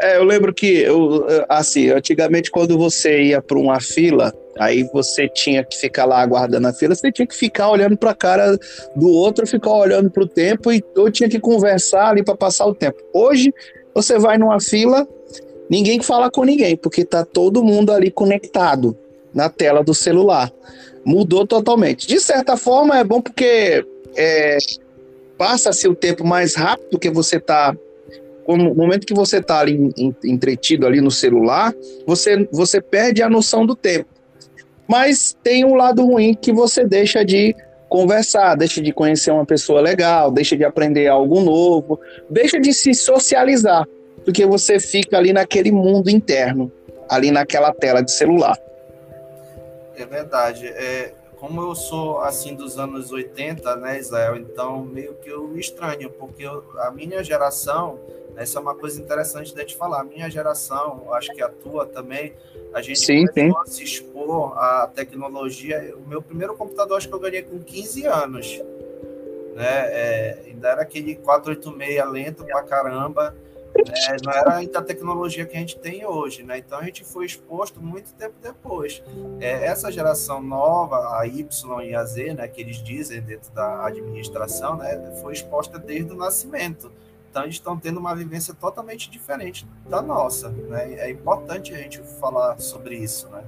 É, eu lembro que eu, assim, antigamente quando você ia para uma fila, aí você tinha que ficar lá aguardando a fila, você tinha que ficar olhando para a cara do outro, ficar olhando para o tempo e ou tinha que conversar ali para passar o tempo. Hoje você vai numa fila, ninguém fala com ninguém, porque tá todo mundo ali conectado na tela do celular. Mudou totalmente. De certa forma, é bom porque é, passa-se o tempo mais rápido, porque você tá. No momento que você tá ali entretido ali no celular, você, você perde a noção do tempo. Mas tem um lado ruim que você deixa de conversar, deixa de conhecer uma pessoa legal, deixa de aprender algo novo, deixa de se socializar porque você fica ali naquele mundo interno, ali naquela tela de celular. É verdade. É, como eu sou assim dos anos 80, né, Israel? Então meio que eu me estranho, porque eu, a minha geração, essa é uma coisa interessante de te falar, a minha geração, acho que a tua também, a gente sim, começou sim. a se expor à tecnologia. O meu primeiro computador acho que eu ganhei com 15 anos. Né? É, ainda era aquele 486 lento pra caramba. É, não era ainda a tecnologia que a gente tem hoje, né? Então a gente foi exposto muito tempo depois. É, essa geração nova, a Y e a Z, né, que eles dizem dentro da administração, né, foi exposta desde o nascimento. Então eles estão tendo uma vivência totalmente diferente da nossa, né? É importante a gente falar sobre isso, né?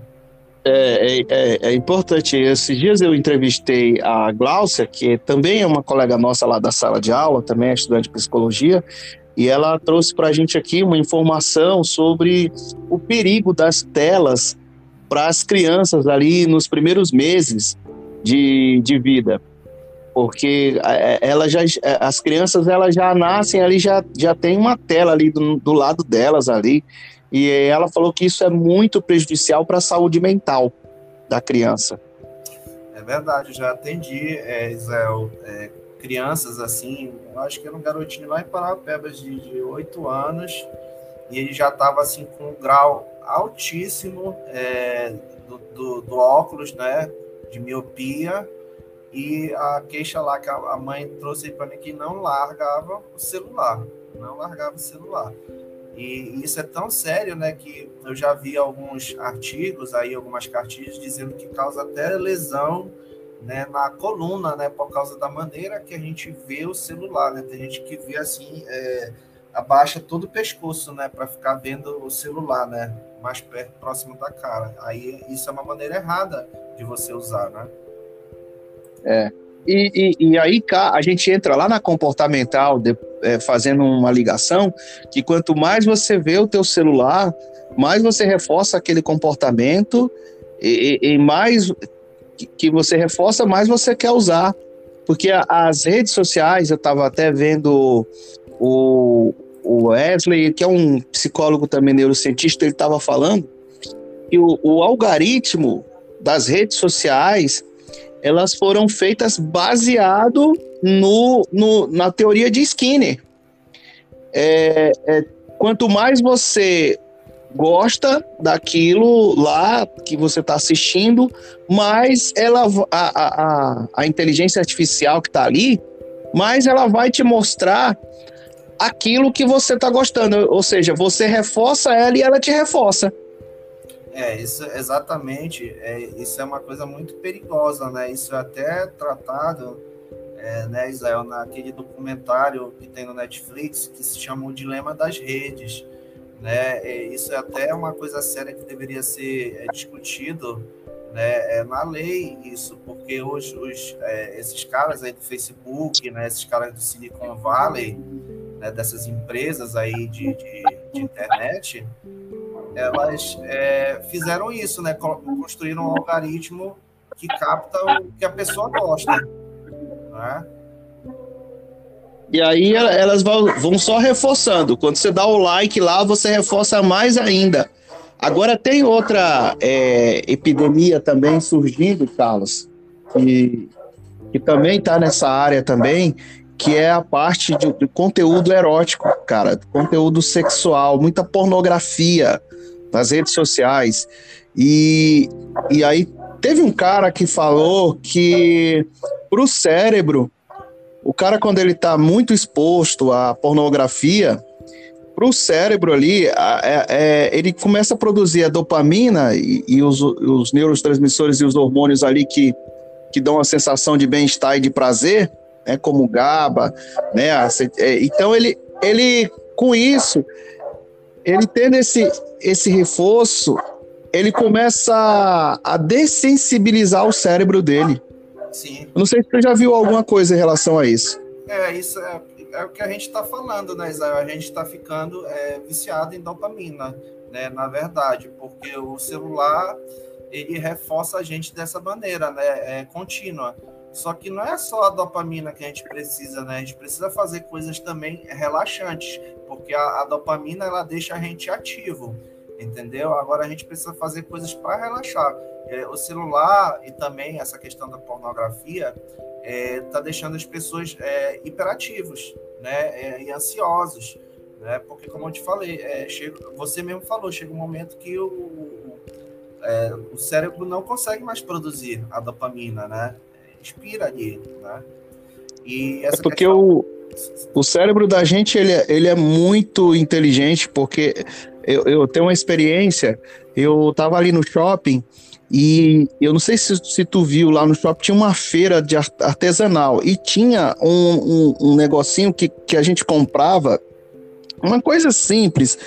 É, é, é, é, importante. Esses dias eu entrevistei a Glaucia, que também é uma colega nossa lá da sala de aula, também é estudante de psicologia, e ela trouxe para a gente aqui uma informação sobre o perigo das telas para as crianças ali nos primeiros meses de, de vida. Porque é, ela já, é, as crianças elas já nascem ali, já, já tem uma tela ali do, do lado delas ali. E ela falou que isso é muito prejudicial para a saúde mental da criança. É verdade, já atendi, é, Israel, é, crianças assim, eu acho que era um garotinho lá em Parapebas de, de 8 anos, e ele já estava assim com um grau altíssimo é, do, do, do, óculos, né, de miopia, e a queixa lá que a mãe trouxe para mim que não largava o celular, não largava o celular. E isso é tão sério, né, que eu já vi alguns artigos aí, algumas cartilhas dizendo que causa até lesão né, na coluna, né, por causa da maneira que a gente vê o celular, né? Tem gente que vê assim, é, abaixa todo o pescoço, né, para ficar vendo o celular, né, mais perto, próximo da cara. Aí isso é uma maneira errada de você usar, né? É. E, e, e aí a gente entra lá na comportamental, de, é, fazendo uma ligação, que quanto mais você vê o teu celular, mais você reforça aquele comportamento e, e, mais que você reforça, mais você quer usar. Porque as redes sociais, eu estava até vendo o, o Wesley, que é um psicólogo também neurocientista, ele estava falando que o, o algoritmo das redes sociais elas foram feitas baseado no, no na teoria de Skinner. É, é, quanto mais você gosta daquilo lá que você está assistindo, mas ela, a, a, a inteligência artificial que está ali, mas ela vai te mostrar aquilo que você está gostando. Ou seja, você reforça ela e ela te reforça. É, isso exatamente. É, isso é uma coisa muito perigosa, né? Isso é até tratado, é, né, Israel, naquele documentário que tem no Netflix que se chama O Dilema das Redes né? É, isso é até uma coisa séria que deveria ser é, discutido né, é, na lei, isso, porque hoje os, é, esses caras aí do Facebook, né, esses caras do Silicon Valley, né, dessas empresas aí de, de, de internet, elas é, fizeram isso, né, construíram um algoritmo que capta o que a pessoa gosta, né? E aí elas vão só reforçando. Quando você dá o like lá, você reforça mais ainda. Agora tem outra é, epidemia também surgindo, Carlos, que, que também está nessa área também, que é a parte de, de, conteúdo erótico, cara, conteúdo sexual, muita pornografia nas redes sociais. E, e aí teve um cara que falou que para o cérebro, o cara quando ele está muito exposto à pornografia, para o cérebro ali, é, é, ele começa a produzir a dopamina e, e os, os, neurotransmissores e os hormônios ali que, que dão a sensação de bem-estar e de prazer, né, como GABA, né? É, então ele, ele com isso, ele tendo esse, esse reforço, ele começa a dessensibilizar o cérebro dele. Sim. Eu não sei se você já viu alguma coisa em relação a isso. É, isso é é o que a gente está falando, né, Israel? A gente está ficando é, viciado em dopamina, né? Na verdade, porque o celular ele reforça a gente dessa maneira, né? É contínua. Só que não é só a dopamina que a gente precisa, né? A gente precisa fazer coisas também relaxantes, porque a, a dopamina ela deixa a gente ativo, entendeu? Agora a gente precisa fazer coisas para relaxar. É, o celular e também essa questão da pornografia está é, deixando as pessoas é, hiperativos né, é, e ansiosos. Né, porque, como eu te falei, é, chega, você mesmo falou, chega um momento que o, o, o cérebro não consegue mais produzir a dopamina, né? Expira ali, né? E essa é porque questão... o, o cérebro da gente ele, é, ele é muito inteligente, porque eu, eu tenho uma experiência, eu estava ali no shopping e eu não sei se, se tu viu lá no shopping, tinha uma feira de artesanal e tinha um, um, um negocinho que, que a gente comprava, uma coisa simples,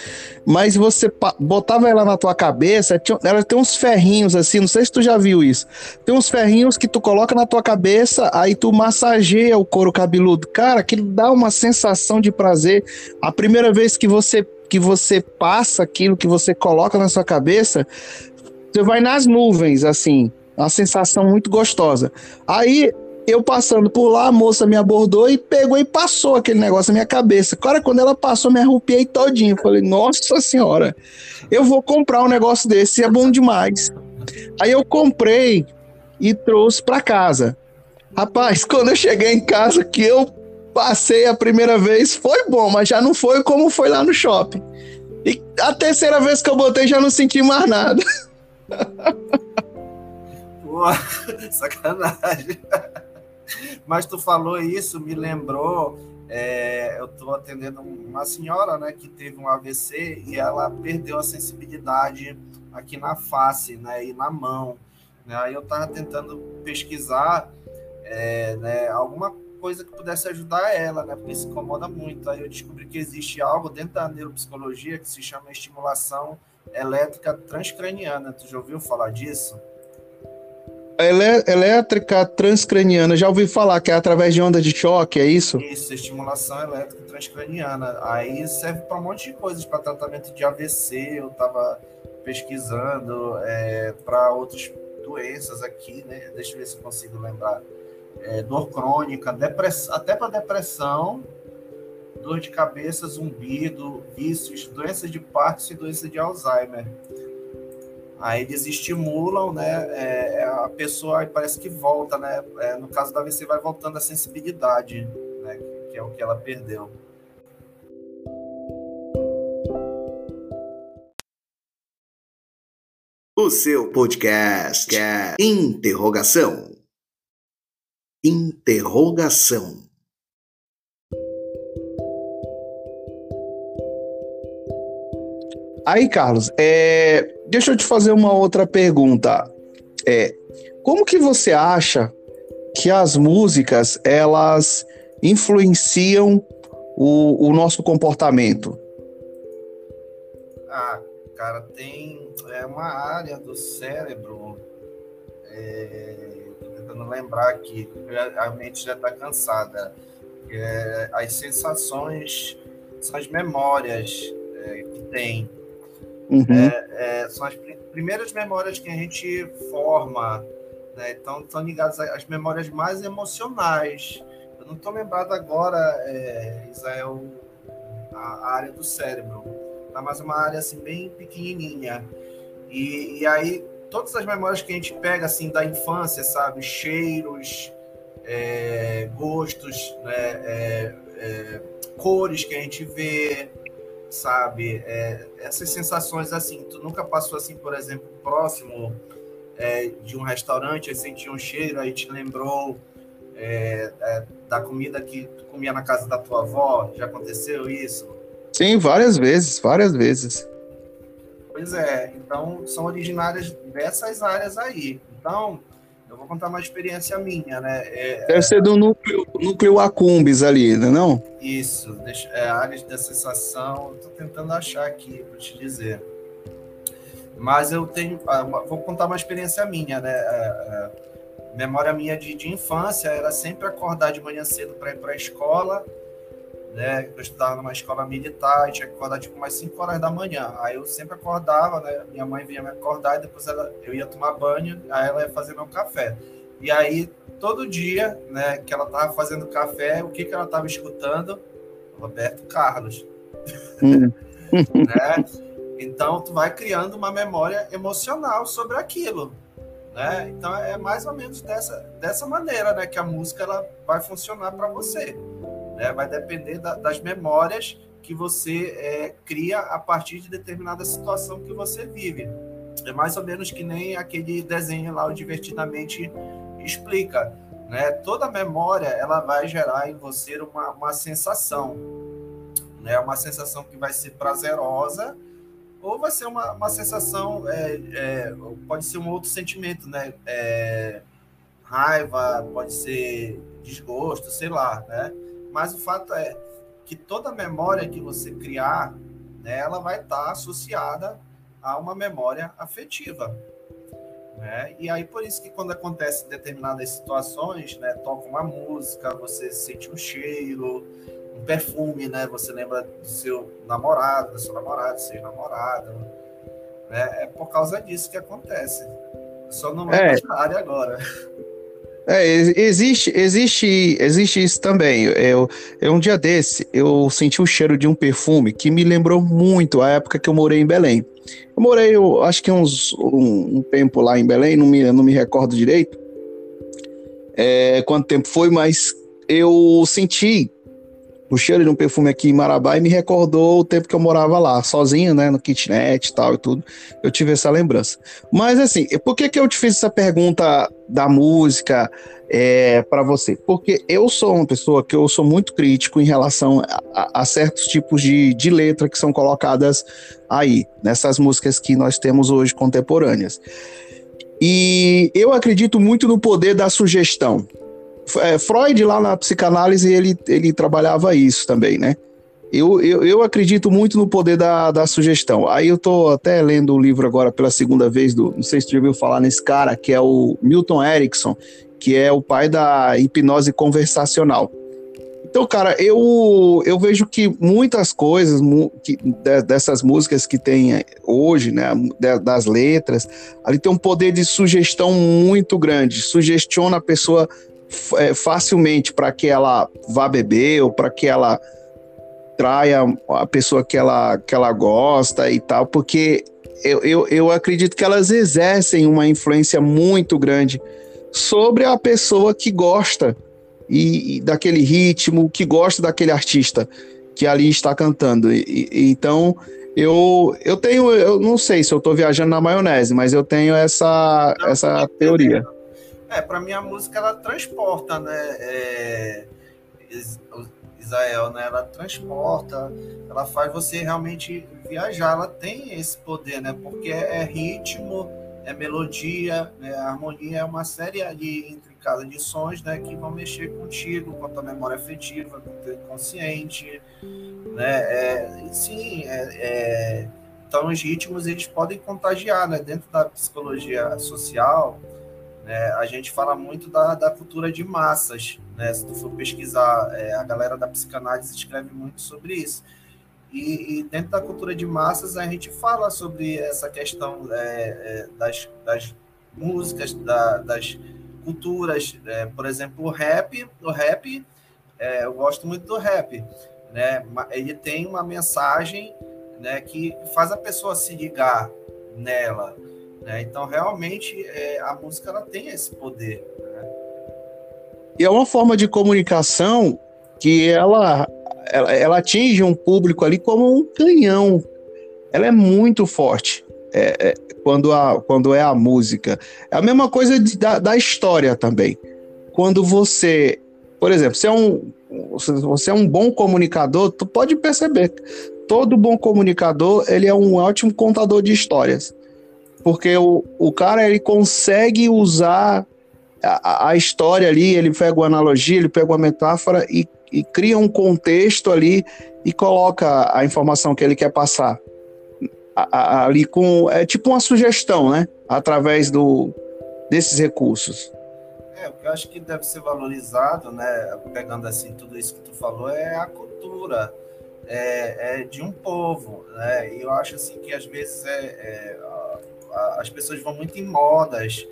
mas você botava ela na tua cabeça, ela tem uns ferrinhos assim, não sei se tu já viu isso. Tem uns ferrinhos que tu coloca na tua cabeça, aí tu massageia o couro cabeludo. Cara, aquilo dá uma sensação de prazer. A primeira vez que você que você passa aquilo que você coloca na sua cabeça, você vai nas nuvens, assim, uma sensação muito gostosa. Aí eu passando por lá, a moça me abordou e pegou e passou aquele negócio na minha cabeça. Cara, quando ela passou, me arrupiei todinho. Falei, nossa senhora, eu vou comprar um negócio desse, é bom demais. Aí eu comprei e trouxe para casa. Rapaz, [laughs] quando eu cheguei em casa, que eu passei a primeira vez, foi bom, mas já não foi como foi lá no shopping. E a terceira vez que eu botei, já não senti mais nada. [laughs] Pô, [laughs] sacanagem. Mas tu falou isso, me lembrou. É, eu estou atendendo uma senhora né, que teve um AVC e ela perdeu a sensibilidade aqui na face né, e na mão. Né? Aí eu estava tentando pesquisar é, né, alguma coisa que pudesse ajudar ela, né, porque se incomoda muito. Aí eu descobri que existe algo dentro da neuropsicologia que se chama estimulação elétrica transcraniana. Tu já ouviu falar disso? Elé elétrica transcraniana, já ouvi falar que é através de onda de choque, é isso? Isso, estimulação elétrica transcraniana. Aí serve para um monte de coisas, para tratamento de AVC, eu estava pesquisando, é, para outras doenças aqui, né? Deixa eu ver se consigo lembrar. É, dor crônica, depress... até para depressão, dor de cabeça, zumbido, vícios, doença de Parkinson e doença de Alzheimer. Aí eles estimulam, né? É, é a pessoa parece que volta, né? É, no caso da AVC, vai voltando a sensibilidade, né? Que é o que ela perdeu. O seu podcast é interrogação. Interrogação. Aí, Carlos, é, deixa eu te fazer uma outra pergunta. É, como que você acha que as músicas elas influenciam o, o nosso comportamento? Ah, cara, tem é uma área do cérebro. É, tentando lembrar aqui, a mente já está cansada. É, as sensações são as memórias é, que tem Uhum. É, é, são as primeiras memórias que a gente forma, né? então estão ligadas às memórias mais emocionais. Eu não estou lembrado agora, é, Israel, a área do cérebro. Tá mais uma área assim bem pequenininha. E, e aí todas as memórias que a gente pega assim da infância, sabe, cheiros, é, gostos, né, é, é, cores que a gente vê, sabe, é, essas sensações assim. Tu nunca passou assim, por exemplo, próximo é, de um restaurante, aí sentiu um cheiro, aí te lembrou é, da comida que tu comia na casa da tua avó? Já aconteceu isso? Sim, várias vezes, várias vezes. Pois é, então são originárias dessas áreas aí. Então, eu vou contar uma experiência minha, né? É, Deve ser do núcleo, núcleo Acumbis ali, não é não? Isso, deixa, é, áreas da sensação, estou tentando achar aqui para te dizer. Mas eu tenho, ah, vou contar uma experiência minha, né? É, é, memória minha de, de infância era sempre acordar de manhã cedo para ir para a escola, né? Eu estudava numa escola militar tinha que acordar tipo umas 5 horas da manhã. Aí eu sempre acordava, né? Minha mãe vinha me acordar e depois ela, eu ia tomar banho, aí ela ia fazer meu café. E aí, todo dia, né, que ela tava fazendo café, o que que ela tava escutando? Roberto Carlos. Hum. [laughs] né? Então, tu vai criando uma memória emocional sobre aquilo. Né? Então, é mais ou menos dessa, dessa maneira né, que a música ela vai funcionar para você. Né? Vai depender da, das memórias que você é, cria a partir de determinada situação que você vive. É mais ou menos que nem aquele desenho lá, o Divertidamente explica. Né? Toda memória ela vai gerar em você uma, uma sensação. Né? Uma sensação que vai ser prazerosa ou vai ser uma, uma sensação, é, é, pode ser um outro sentimento, né? É, raiva, pode ser desgosto, sei lá, né? Mas o fato é que toda memória que você criar, né, ela vai estar associada a uma memória afetiva. Né? E aí, por isso que quando acontece determinadas situações, né, toca uma música, você sente um cheiro, um perfume, né? Você lembra do seu namorado, da sua namorada, seu namorado. Né? É por causa disso que acontece. Eu só não lembro é. [laughs] área agora. É, existe, existe, existe isso também. Eu, eu, um dia desse, eu senti o cheiro de um perfume que me lembrou muito a época que eu morei em Belém. Eu morei, eu, acho que uns, um, um, tempo lá em Belém, não me, não me recordo direito é, quanto tempo foi, mas eu senti o cheiro de um perfume aqui em Marabá e me recordou o tempo que eu morava lá, sozinho, né, no kitnet e tal e tudo. Eu tive essa lembrança. Mas assim, por que que eu te fiz essa pergunta da música é, para você? Porque eu sou uma pessoa que eu sou muito crítico em relação a, a, certos tipos de, de letra que são colocadas aí, nessas músicas que nós temos hoje contemporâneas. E eu acredito muito no poder da sugestão Freud, lá na psicanálise, ele, ele trabalhava isso também, né? Eu, eu, eu acredito muito no poder da, da sugestão. Aí eu tô até lendo o livro agora pela segunda vez, do, não sei se você já ouviu falar nesse cara, que é o Milton Erickson, que é o pai da hipnose conversacional. Então, cara, eu, eu vejo que muitas coisas que, dessas músicas que tem hoje, né, das letras, ali tem um poder de sugestão muito grande. Sugestiona a pessoa é, facilmente para que ela vá beber ou para que ela traia a pessoa que ela, que ela gosta e tal, porque eu, eu, eu acredito que elas exercem uma influência muito grande sobre a pessoa que gosta e, e daquele ritmo, que gosta daquele artista que ali está cantando. E, e, então, eu, eu tenho, eu não sei se eu estou viajando na maionese, mas eu tenho essa, essa teoria. É, para mim a música ela transporta, né? É, Israel, né? Ela transporta, ela faz você realmente viajar. Ela tem esse poder, né? Porque é, é ritmo, é melodia, né? a harmonia é uma série ali intricada de sons, né? Que vão mexer contigo, com a tua memória afetiva, com o teu inconsciente, né? É, sim, é, é, então os ritmos eles podem contagiar, né? Dentro da psicologia social é, a gente fala muito da, da cultura de massas, né? Se tu for pesquisar, é, a galera da psicanálise escreve muito sobre isso. E, e, dentro da cultura de massas a gente fala sobre essa questão é, é das, das músicas, da, das culturas, é, por exemplo, o rap, o rap é, eu gosto muito do rap, né? Ele tem uma mensagem, né, que faz a pessoa se ligar nela, né? Então, realmente, é, a música ela tem esse poder. Né? E é uma forma de comunicação que ela, ela, ela atinge um público ali como um canhão. Ela é muito forte. É, é, quando, a, quando é a música. É a mesma coisa de, da, da história também. Quando você, por exemplo, você é um, você é um bom comunicador, tu pode perceber. Todo bom comunicador, ele é um ótimo contador de histórias. Porque o, o cara, ele consegue usar a, a história ali, ele pega uma analogia, ele pega uma metáfora e, e cria um contexto ali e coloca a informação que ele quer passar ali com é tipo uma sugestão, né? Através do desses recursos. É, o que eu acho que deve ser valorizado, né? Pegando assim tudo isso que tu falou, é a cultura é, é de um povo, né? E eu acho assim que às vezes é, é as pessoas vão muito em modas,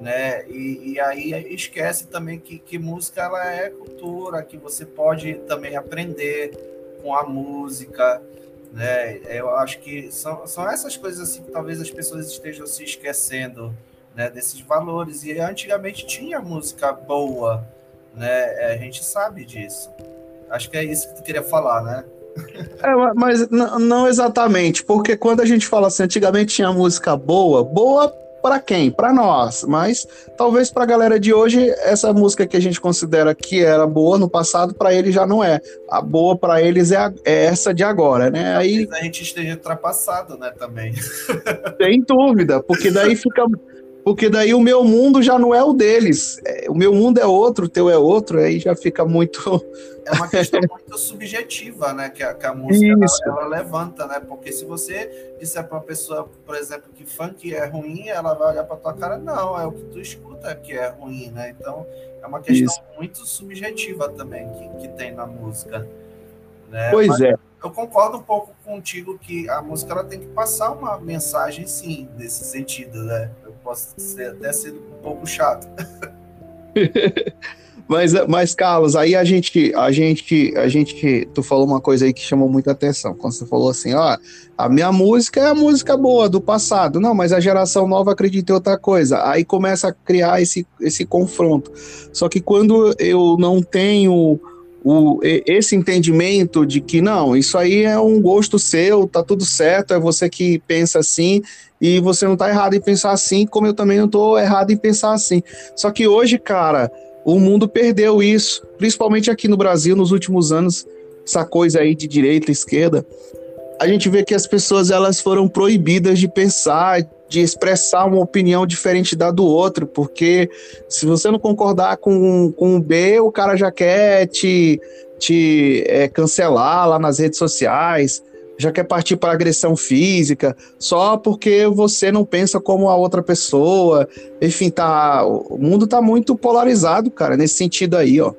né? E, e aí esquece também que, que música ela é cultura, que você pode também aprender com a música, né? Eu acho que são, são essas coisas assim que talvez as pessoas estejam se esquecendo né, desses valores. E antigamente tinha música boa, né? A gente sabe disso. Acho que é isso que tu queria falar, né? É, mas não exatamente, porque quando a gente fala assim, antigamente tinha música boa, boa para quem? Para nós, mas talvez para a galera de hoje essa música que a gente considera que era boa no passado para eles já não é. A boa para eles é, a, é, essa de agora, né? Aí a gente esteja ultrapassado, né, também. Sem dúvida, porque daí fica porque daí o meu mundo já não é o deles. É, o meu mundo é outro, o teu é outro, aí já fica muito. [laughs] É uma questão muito subjetiva, né? Que a, que a música ela, ela, levanta, né? Porque se você disser para uma pessoa, por exemplo, que funk é ruim, ela vai olhar para tua cara, não, é o que tu escuta que é ruim, né? Então é uma questão Isso. muito subjetiva também que, que tem na música. Né? Pois Mas, é eu concordo um pouco contigo que a música ela tem que passar uma mensagem, sim, nesse sentido, né? Eu posso ser, até ser um pouco chato. [laughs] mas, mas, Carlos, aí a gente, a gente, a gente, tu falou uma coisa aí que chamou muita atenção. Quando você falou assim, ó, a minha música é a música boa do passado. Não, mas a geração nova acredita em outra coisa. Aí começa a criar esse, esse confronto. Só que quando eu não tenho o, esse entendimento de que não, isso aí é um gosto seu, tá tudo certo, é você que pensa assim e você não tá errado em pensar assim, como eu também não tô errado em pensar assim. Só que hoje, cara, o mundo perdeu isso, principalmente aqui no Brasil nos últimos anos, essa coisa aí de direita e esquerda. A gente vê que as pessoas elas foram proibidas de pensar, de expressar uma opinião diferente da do outro, porque se você não concordar com, com o B, o cara já quer te, te é, cancelar lá nas redes sociais, já quer partir para agressão física, só porque você não pensa como a outra pessoa. Enfim, tá, o mundo tá muito polarizado, cara, nesse sentido aí, ó.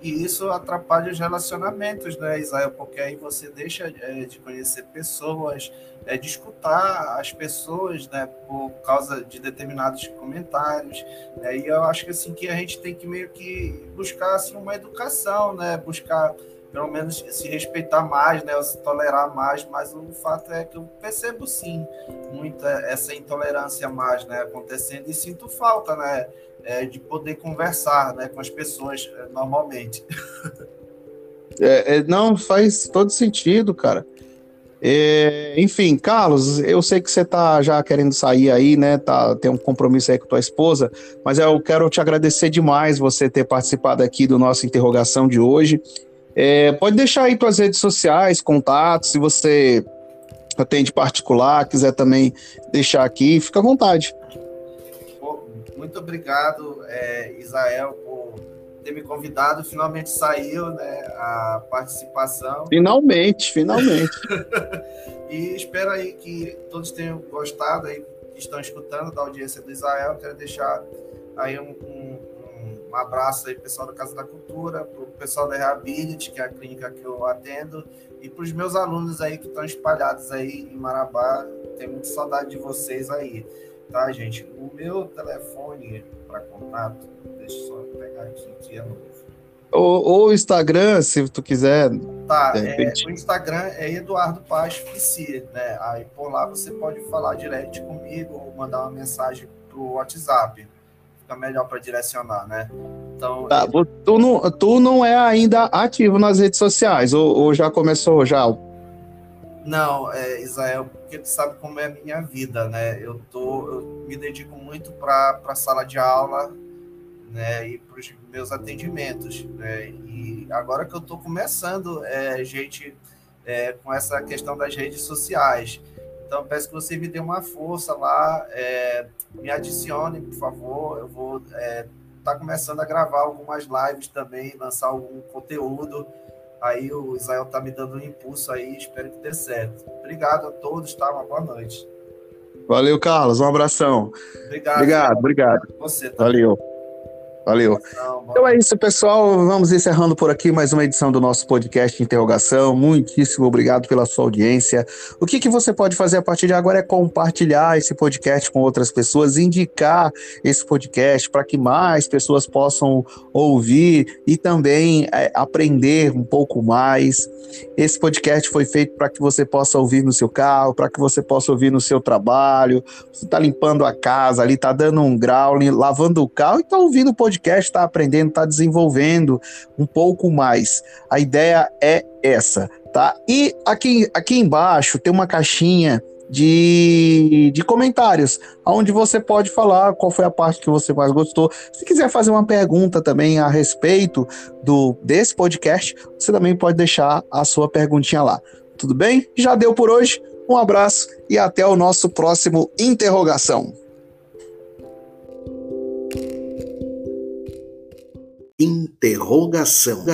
E isso atrapalha os relacionamentos, né, Isael? Porque aí você deixa é, de conhecer pessoas, é, de escutar as pessoas, né, por causa de determinados comentários. Né, e eu acho que assim que a gente tem que meio que buscar assim uma educação, né, buscar pelo menos se respeitar mais, né, se tolerar mais. Mas o fato é que eu percebo sim muita essa intolerância mais, né, acontecendo e sinto falta, né é, de poder conversar né, com as pessoas é, normalmente. [laughs] É, é, não, faz todo sentido, cara. É, enfim, Carlos, eu sei que você tá já querendo sair aí, né? Tá, tem um compromisso aí com tua esposa, mas eu quero te agradecer demais você ter participado aqui do nosso interrogação de hoje. É, pode deixar aí tuas redes sociais, contatos, se você atende particular, quiser também deixar aqui, fica à vontade. Muito obrigado, é, Israel, por ter me convidado. Finalmente saiu né, a participação. Finalmente, finalmente. [laughs] e espero aí que todos tenham gostado, aí, que estão escutando da audiência do Israel. Quero deixar aí um, um, um abraço aí pessoal da Casa da Cultura, para o pessoal da Reability, que é a clínica que eu atendo, e para os meus alunos aí que estão espalhados aí em Marabá. Tenho muita saudade de vocês aí tá, gente? O meu telefone para contato, deixa eu só pegar aqui que é novo. Ou, ou Instagram, se tu quiser. Tá, é, o Instagram é Eduardo Paz Psi, né? Aí por lá você pode falar direto comigo ou mandar uma mensagem pro WhatsApp. Fica melhor para direcionar, né? Então. Tá, tu, não, tu não é ainda ativo nas redes sociais, ou, ou já começou já? Não, é, Israel, porque tu sabe como é a minha vida, né? Eu, tô, eu me dedico muito para a sala de aula, né, e para os meus atendimentos. Né, e agora que eu estou começando, é, gente, é, com essa questão das redes sociais. Então, peço que você me dê uma força lá, é, me adicione, por favor. Eu vou estar é, tá começando a gravar algumas lives também, lançar algum conteúdo. Aí o Israel está me dando um impulso aí, espero que dê certo. Obrigado a todos, tá? Uma boa noite. Valeu, Carlos. Um abração. Obrigado. Obrigado, obrigado. Você também. Valeu. Valeu. Então é isso, pessoal. Vamos encerrando por aqui mais uma edição do nosso podcast Interrogação. Muitíssimo obrigado pela sua audiência. O que, que você pode fazer a partir de agora é compartilhar esse podcast com outras pessoas, indicar esse podcast para que mais pessoas possam ouvir e também é, aprender um pouco mais. Esse podcast foi feito para que você possa ouvir no seu carro, para que você possa ouvir no seu trabalho. Você está limpando a casa ali, está dando um grau, lavando o carro e está ouvindo o podcast podcast está aprendendo, está desenvolvendo um pouco mais. A ideia é essa, tá? E aqui, aqui embaixo tem uma caixinha de, de comentários, onde você pode falar qual foi a parte que você mais gostou. Se quiser fazer uma pergunta também a respeito do desse podcast, você também pode deixar a sua perguntinha lá. Tudo bem? Já deu por hoje. Um abraço e até o nosso próximo interrogação. Interrogação.